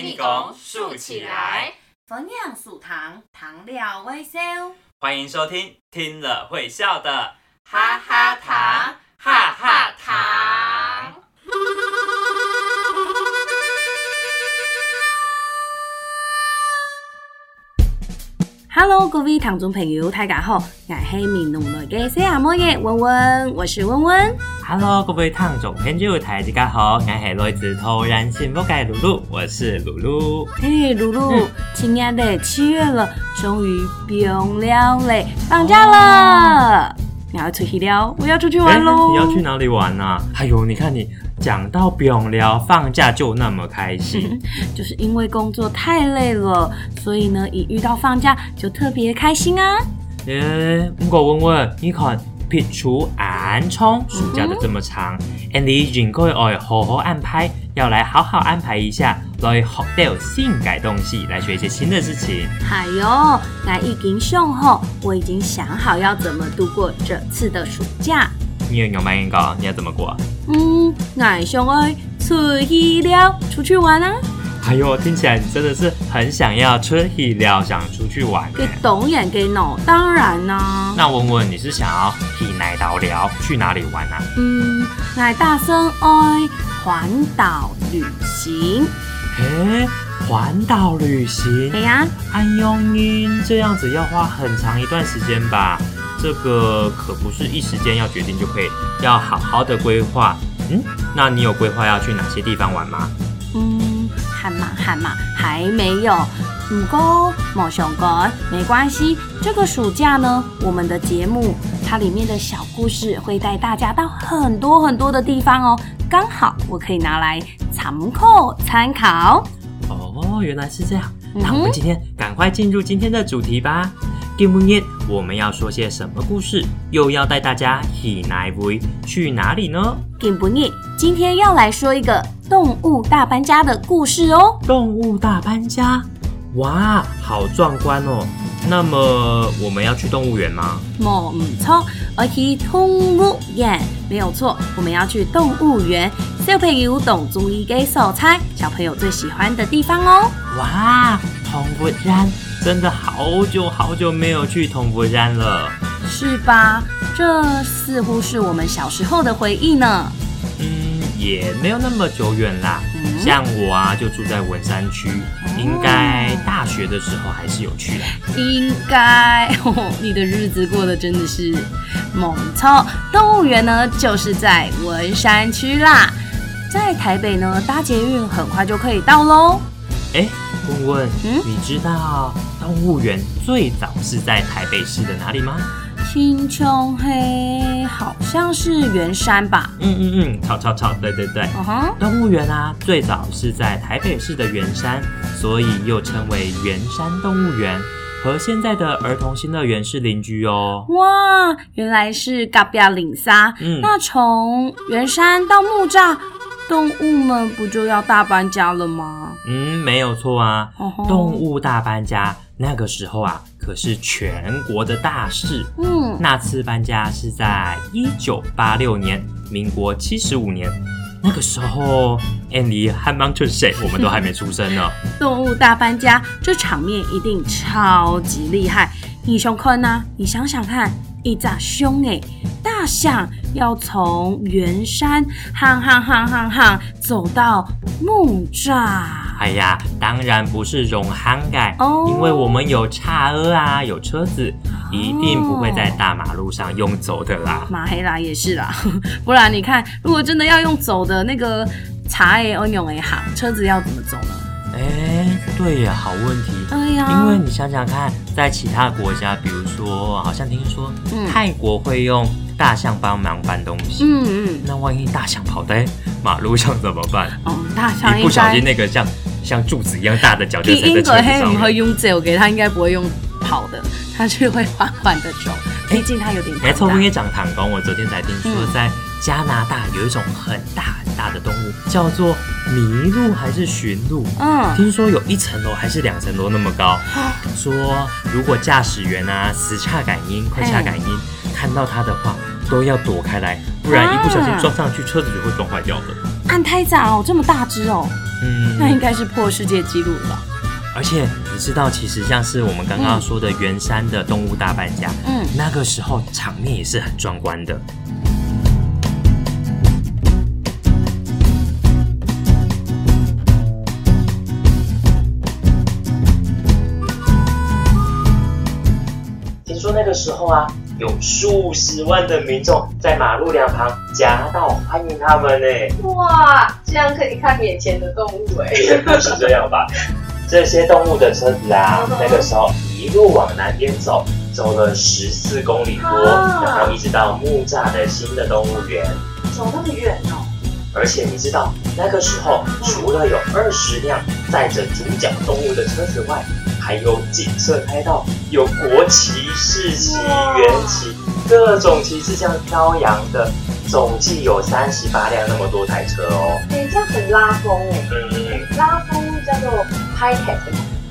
立功竖起来，蜂酿树糖，糖料微笑。欢迎收听听了会笑的哈哈糖哈哈糖。Hello，各位糖中朋友，大家好，我是闽南来的小阿嬷耶，文文，我是文文。Hello，各位听众朋友，大家好，我是来自桃然幸福的露露，我是露露。嘿，露露，亲爱的，七月了，终于不用了嘞，放假了，你要出去聊？我要出去玩喽！你要去哪里玩呢？哎呦，你看你讲到不用聊，放假就那么开心？就是因为工作太累了，所以呢，一遇到放假就特别开心啊！哎，不过问问你看。撇除暗冲，暑假的这么长，andy 已经可以好好安排，要来好好安排一下，来学到性改动戏，来学一些新的事情。哎呦，我已经想好，我已经想好要怎么度过这次的暑假。你有牛咩？你讲你要怎么过？嗯，我想要出去了，出去玩啊！哎呦，听起来你真的是很想要春游、料，想出去玩。给懂眼给以当然呢。那文文，你是想要体奶岛疗，去哪里玩啊？嗯，奶大声哀环岛旅行。哎，环岛旅行。哎呀，哎呦晕，这样子要花很长一段时间吧？这个可不是一时间要决定就可以，要好好的规划。嗯，那你有规划要去哪些地方玩吗？嘛嘛，还没有。唔过冇想干，没关系。这个暑假呢，我们的节目它里面的小故事会带大家到很多很多的地方哦。刚好我可以拿来参考参考。哦，原来是这样。那我们今天赶快进入今天的主题吧。听不腻，我们要说些什么故事？又要带大家去哪里？去哪里呢？听不腻，今天要来说一个动物大搬家的故事哦。动物大搬家，哇，好壮观哦。那么我们要去动物园吗？没错，要去动物园，没有错，我们要去动物园。小朋友，懂足你的小手，猜小朋友最喜欢的地方哦。哇，动物园。真的好久好久没有去铜佛山了，是吧？这似乎是我们小时候的回忆呢。嗯，也没有那么久远啦。像我啊，就住在文山区，应该大学的时候还是有去的。应该，你的日子过得真的是猛操。动物园呢，就是在文山区啦，在台北呢，搭捷运很快就可以到喽。哎，问问，嗯，你知道？动物园最早是在台北市的哪里吗？青丘黑好像是圆山吧？嗯嗯嗯，吵吵超，对对对。动物园啊，最早是在台北市的圆山，所以又称为圆山动物园，和现在的儿童新乐园是邻居哦。哇，原来是比标岭沙。嗯，那从圆山到木栅，动物们不就要大搬家了吗？嗯，没有错啊，动物大搬家。那个时候啊，可是全国的大事。嗯，那次搬家是在一九八六年，民国七十五年。那个时候，a n d y 和 Mountain s 我们都还没出生呢。动物大搬家，这场面一定超级厉害！一熊坤啊，你想想看，一咋凶哎，大象要从圆山，吭吭吭吭吭，走到木栅。哎呀，当然不是永航改，因为我们有差额啊，有车子，一定不会在大马路上用走的啦。马黑拉也是啦，不然你看，如果真的要用走的那个差用永行，车子要怎么走呢？哎，对呀，好问题。哎呀，因为你想想看，在其他国家，比如说，好像听说泰国会用大象帮忙搬东西。嗯嗯。那万一大象跑在马路上怎么办？哦，大象一不小心那个像。像柱子一样大的脚，英英国他们会用走，给他应该不会用跑的，他是会缓缓的走，毕竟他有点。从没长弹簧，我昨天才听说，在加拿大有一种很大很大的动物，叫做麋鹿还是驯鹿？嗯，听说有一层楼还是两层楼那么高。说如果驾驶员啊死差感应，快差感应，看到它的话都要躲开来，不然一不小心撞上去，车子就会撞坏掉了。按胎长，这么大只哦，嗯，那应该是破世界纪录了。而且你知道，其实像是我们刚刚说的圆山的动物大搬家，嗯，那个时候场面也是很壮观的。时候啊，有数十万的民众在马路两旁夹道欢迎他们呢。哇，这样可以看眼前的动物哎，不是这样吧？这些动物的车子啊，那个时候一路往南边走，走了十四公里多，然后一直到木栅的新的动物园。走那么远哦？而且你知道，那个时候除了有二十辆载着主角动物的车子外，还有警车开道。有国旗、市旗、元旗，各种旗帜这样飘扬的，总计有三十八辆那么多台车哦，这样很拉风哎，嗯，拉风叫做排台，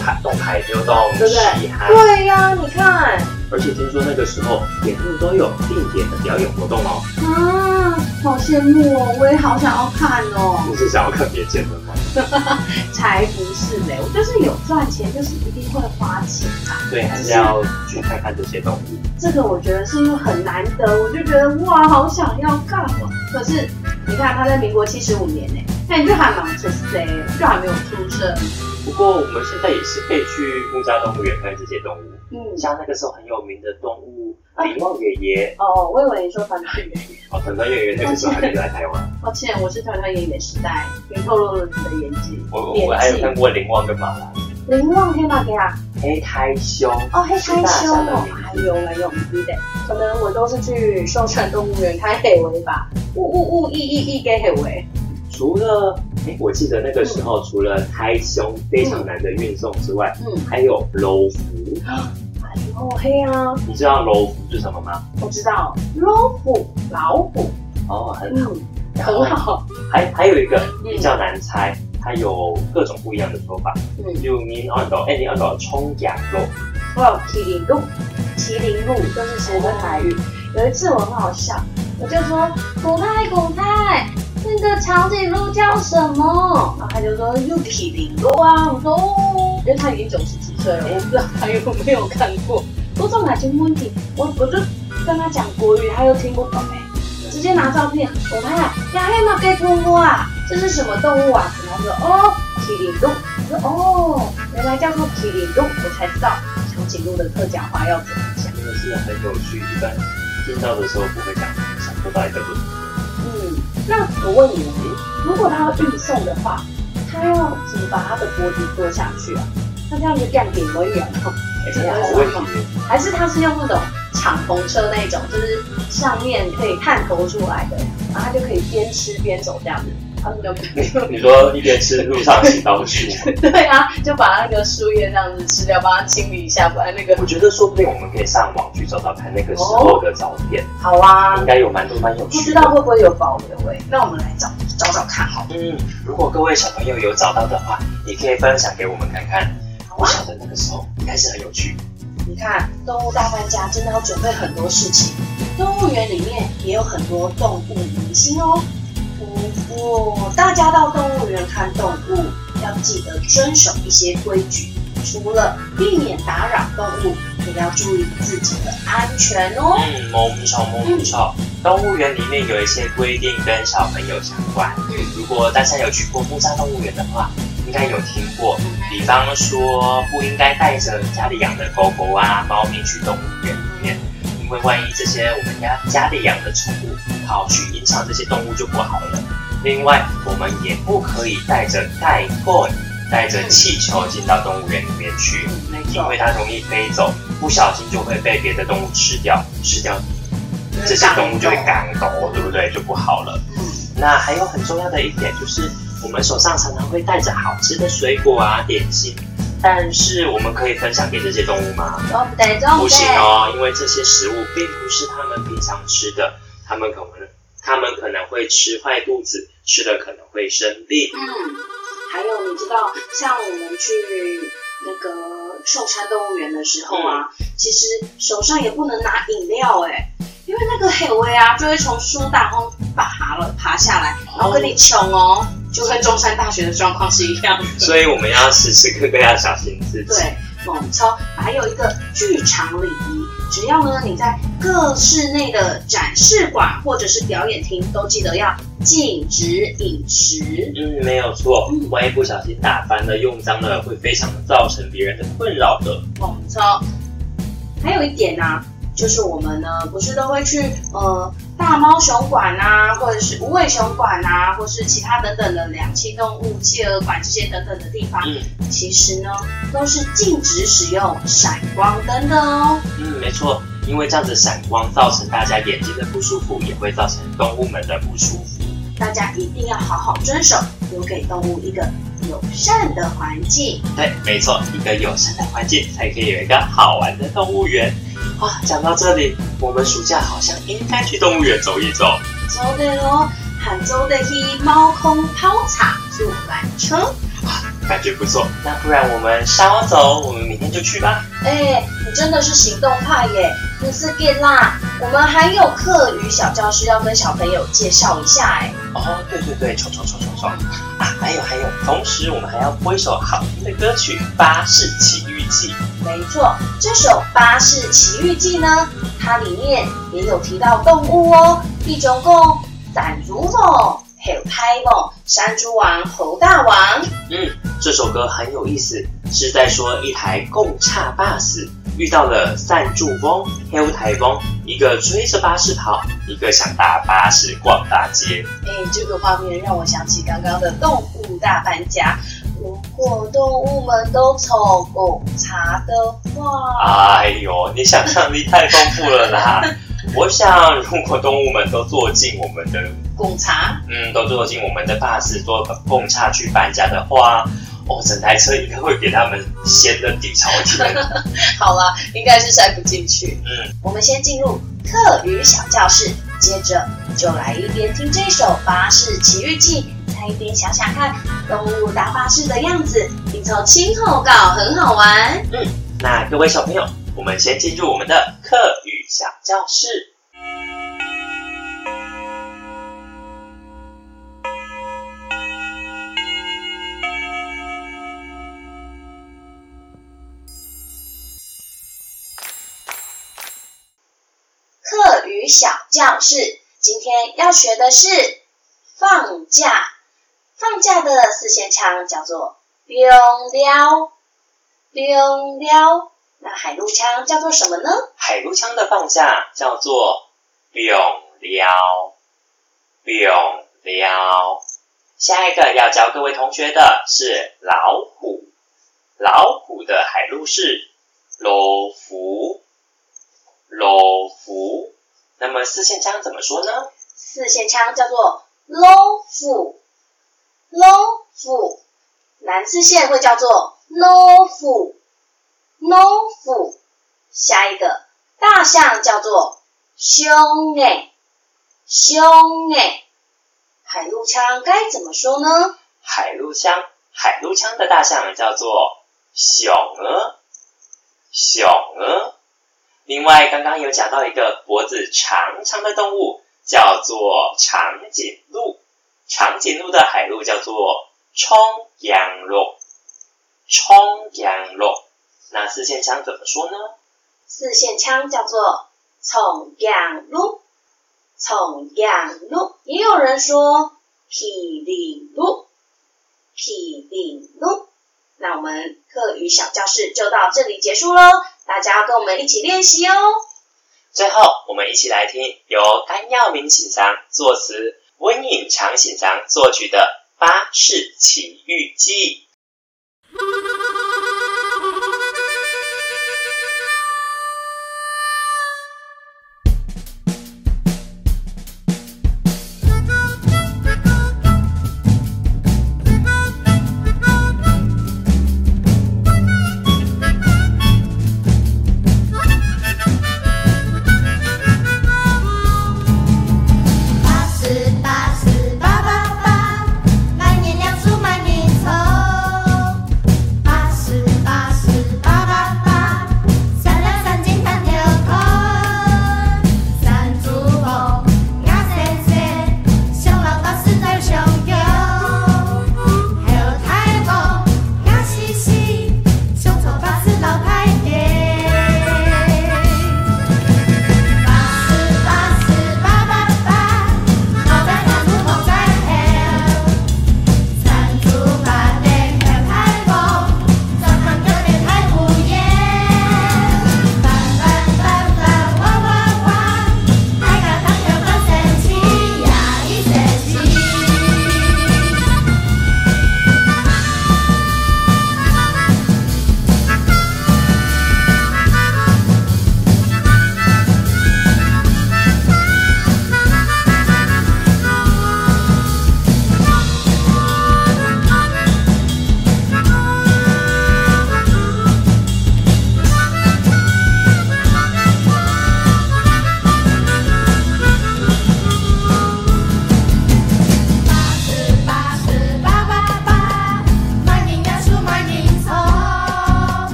排总台流动，对不对？对呀，你看，而且听说那个时候沿途都有定点的表演活动哦，啊，好羡慕哦，我也好想要看哦，你是想要看别见的吗？才。是嘞，我就是有赚钱，就是一定会花钱啊。对，还是要去看看这些东西。这个我觉得是很难得，我就觉得哇，好想要干嘛。可是你看，他在民国七十五年呢，那你就还蛮小嘞，就还没有出生。不过我们现在也是可以去国家动物园看这些动物，嗯，像那个时候很有名的动物灵旺爷爷。哦，我以为你说团团爷爷。哦，团团爷爷那个时候还孩来台湾。抱歉，我是团团爷爷时代，你透露了你的年纪。我我还有看过林旺跟马兰。林旺黑马给啊？黑胎胸哦，黑台熊。还有没有？不得，可能我都是去秀山动物园看黑尾吧。呜呜呜，一一一给黑尾。除了哎，我记得那个时候，除了胎胸非常难的运送之外，嗯，还有柔虎，还有黑啊。你知道柔虎是什么吗？我知道老虎，老虎。哦，很好，很好。还还有一个比较难猜，它有各种不一样的说法。嗯，有你耳朵，哎，你耳朵，冲羊肉，麒麟鹿，麒麟鹿，都是写的台语？有一次我很好笑，我就说古太古太。那个长颈鹿叫什么？然后他就说：，麒麟鹿哇，我说哦，因为他已经九十几岁了，我不知道他有没有看过。多道哪些问题，我我就跟他讲国语，他又听不懂哎，直接拿照片。我他，呀还拿给我我啊，这是什么动物啊？然他说：，哦，麒麟鹿。我说：，哦，原来叫做麒麟鹿，我才知道长颈鹿的客家话要怎么讲。真的是很有趣，一般听到的时候不会讲，想不到一个。嗯。那我问你，如果他要运送的话，他要怎么把他的脖子割下去啊？那这样子干顶会很痛，还是这样子？还是他是用那种敞篷车那种，就是上面可以探头出来的，然后他就可以边吃边走这样子。你说一边吃路上行道树？对啊，就把那个树叶这样子吃掉，帮他清理一下。不然那个，我觉得说不定我们可以上网去找找看那个时候的照片。好啊，应该有蛮多蛮有趣。不知道会不会有保留诶？那我们来找找找看，好。嗯，如果各位小朋友有找到的话，也可以分享给我们看看。好啊。小的那个时候应该是很有趣。你看，动物大搬家真的要准备很多事情。动物园里面也有很多动物明星哦。不过，大家到动物园看动物，要记得遵守一些规矩。除了避免打扰动物，也要注意自己的安全哦。嗯，没错，没错。动物园里面有一些规定跟小朋友相关。嗯，如果大家有去过木栅动物园的话，应该有听过。比方说，不应该带着家里养的狗狗啊、猫咪去动物园里面，因为万一这些我们家家里养的宠物。跑去影响这些动物就不好了。另外，我们也不可以带着带棍、带着气球进到动物园里面去，因为它容易飞走，不小心就会被别的动物吃掉，吃掉这些动物就会赶狗，对不对？就不好了。那还有很重要的一点就是，我们手上常常会带着好吃的水果啊、点心，但是我们可以分享给这些动物吗？不行哦，因为这些食物并不是它们平常吃的。他们可能，他们可能会吃坏肚子，吃了可能会生病。嗯，还有你知道，像我们去那个寿山动物园的时候啊，其实手上也不能拿饮料哎，因为那个黑威啊，就会从树上爬了爬下来，然后跟你抢哦，就跟中山大学的状况是一样。所以我们要时时刻刻要小心自己。对。没操，还有一个剧场礼仪，只要呢你在各室内的展示馆或者是表演厅，都记得要禁止饮食。嗯，没有错，万一不小心打翻了、用脏了，会非常造成别人的困扰的。没操，还有一点呢，就是我们呢不是都会去呃。大猫熊馆啊，或者是无尾熊馆啊，或是其他等等的两栖动物、企鹅馆这些等等的地方，其实呢，都是禁止使用闪光灯的哦。嗯，没错，因为这样子闪光造成大家眼睛的不舒服，也会造成动物们的不舒服。大家一定要好好遵守，留给动物一个友善的环境。对，没错，一个友善的环境才可以有一个好玩的动物园。哇，讲到这里，我们暑假好像应该去动物园走一走。走的哦，杭州的去猫空泡茶坐缆车。感觉不错。那不然我们稍走，我们明天就去吧。哎，你真的是行动派耶，不是变啦。我们还有课余小教室要跟小朋友介绍一下哎。哦，对对对，冲冲冲冲冲。啊，还有还有，同时我们还要播一首好听的歌曲《巴士奇》。没错，这首《巴士奇遇记》呢，它里面也有提到动物哦，一种共伞竹风、还有台风、山猪王、猴大王。嗯，这首歌很有意思，是在说一台公差巴士遇到了伞竹风、黑乌台风，一个吹着巴士跑，一个想搭巴士逛大街。哎，这个画面让我想起刚刚的动物大搬家。如果动物们都坐贡茶的话，哎呦，你想象力太丰富了啦！我想，如果动物们都坐进我们的贡茶，嗯，都坐进我们的巴士坐贡茶去搬家的话，哦，整台车应该会给他们掀的底朝天。好了，应该是塞不进去。嗯，我们先进入课余小教室，接着就来一边听这首《巴士奇遇记》。一边想想看，动物大巴士的样子，拼凑亲后告，很好玩。嗯，那各位小朋友，我们先进入我们的课语小教室。课语小教室今天要学的是放假。放假的四线腔叫做“了了了了”，那海陆腔叫做什么呢？海陆腔的放假叫做“了了了了”。下一个要教各位同学的是老虎，老虎的海陆是“老虎老虎”，那么四线腔怎么说呢？四线腔叫做“老虎”。老虎，南狮线会叫做老虎，老虎。下一个大象叫做熊哎，熊哎。海陆枪该怎么说呢？海陆枪，海陆枪的大象叫做小鹅，小鹅。另外，刚刚有讲到一个脖子长长的动物，叫做长颈鹿。长颈鹿的海陆叫做冲羊鹿，冲羊鹿。那四线腔怎么说呢？四线腔叫做冲羊鹿，冲羊鹿。也有人说霹雳鹿，霹雳鹿。那我们课语小教室就到这里结束喽，大家跟我们一起练习哦。最后，我们一起来听由甘耀明先生作词。温影常显生作曲的《巴士奇遇记》。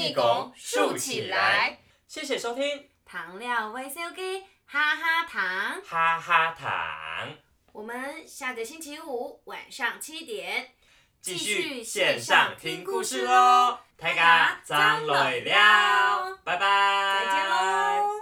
一拱竖起来，谢谢收听。糖料 VCOK 哈哈糖，哈哈糖。我们下个星期五晚上七点继续线上听故事喽。大家磊了拜拜，再见喽。